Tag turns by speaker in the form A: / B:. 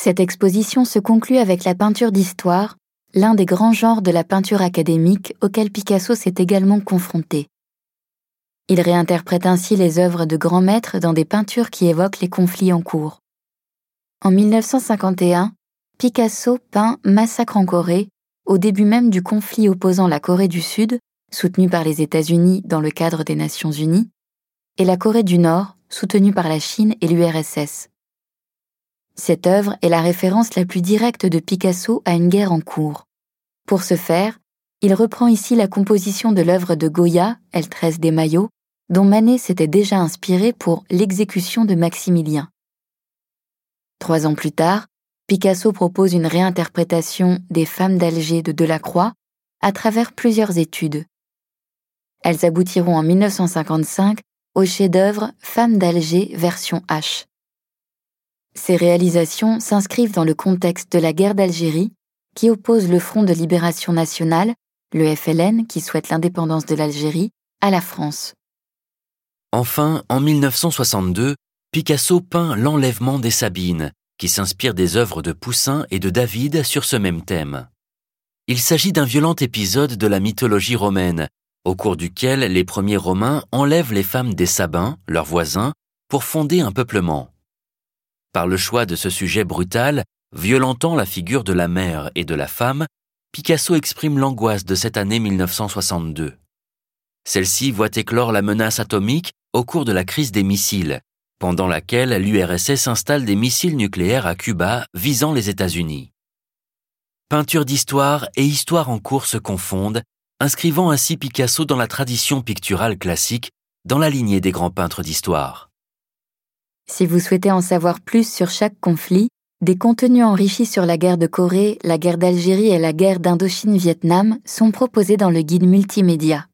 A: Cette exposition se conclut avec la peinture d'histoire, l'un des grands genres de la peinture académique auquel Picasso s'est également confronté. Il réinterprète ainsi les œuvres de grands maîtres dans des peintures qui évoquent les conflits en cours. En 1951, Picasso peint Massacre en Corée, au début même du conflit opposant la Corée du Sud, soutenue par les États-Unis dans le cadre des Nations Unies, et la Corée du Nord, soutenue par la Chine et l'URSS. Cette œuvre est la référence la plus directe de Picasso à une guerre en cours. Pour ce faire, il reprend ici la composition de l'œuvre de Goya, Elle tresse des maillots, dont Manet s'était déjà inspiré pour l'exécution de Maximilien. Trois ans plus tard, Picasso propose une réinterprétation des Femmes d'Alger de Delacroix à travers plusieurs études. Elles aboutiront en 1955 au chef-d'œuvre Femmes d'Alger version H. Ces réalisations s'inscrivent dans le contexte de la guerre d'Algérie qui oppose le Front de libération nationale, le FLN qui souhaite l'indépendance de l'Algérie, à la France.
B: Enfin, en 1962, Picasso peint L'enlèvement des Sabines, qui s'inspire des œuvres de Poussin et de David sur ce même thème. Il s'agit d'un violent épisode de la mythologie romaine, au cours duquel les premiers Romains enlèvent les femmes des Sabins, leurs voisins, pour fonder un peuplement. Par le choix de ce sujet brutal, violentant la figure de la mère et de la femme, Picasso exprime l'angoisse de cette année 1962. Celle-ci voit éclore la menace atomique au cours de la crise des missiles, pendant laquelle l'URSS installe des missiles nucléaires à Cuba visant les États-Unis. Peinture d'histoire et histoire en cours se confondent, inscrivant ainsi Picasso dans la tradition picturale classique, dans la lignée des grands peintres d'histoire.
A: Si vous souhaitez en savoir plus sur chaque conflit, des contenus enrichis sur la guerre de Corée, la guerre d'Algérie et la guerre d'Indochine-Vietnam sont proposés dans le guide multimédia.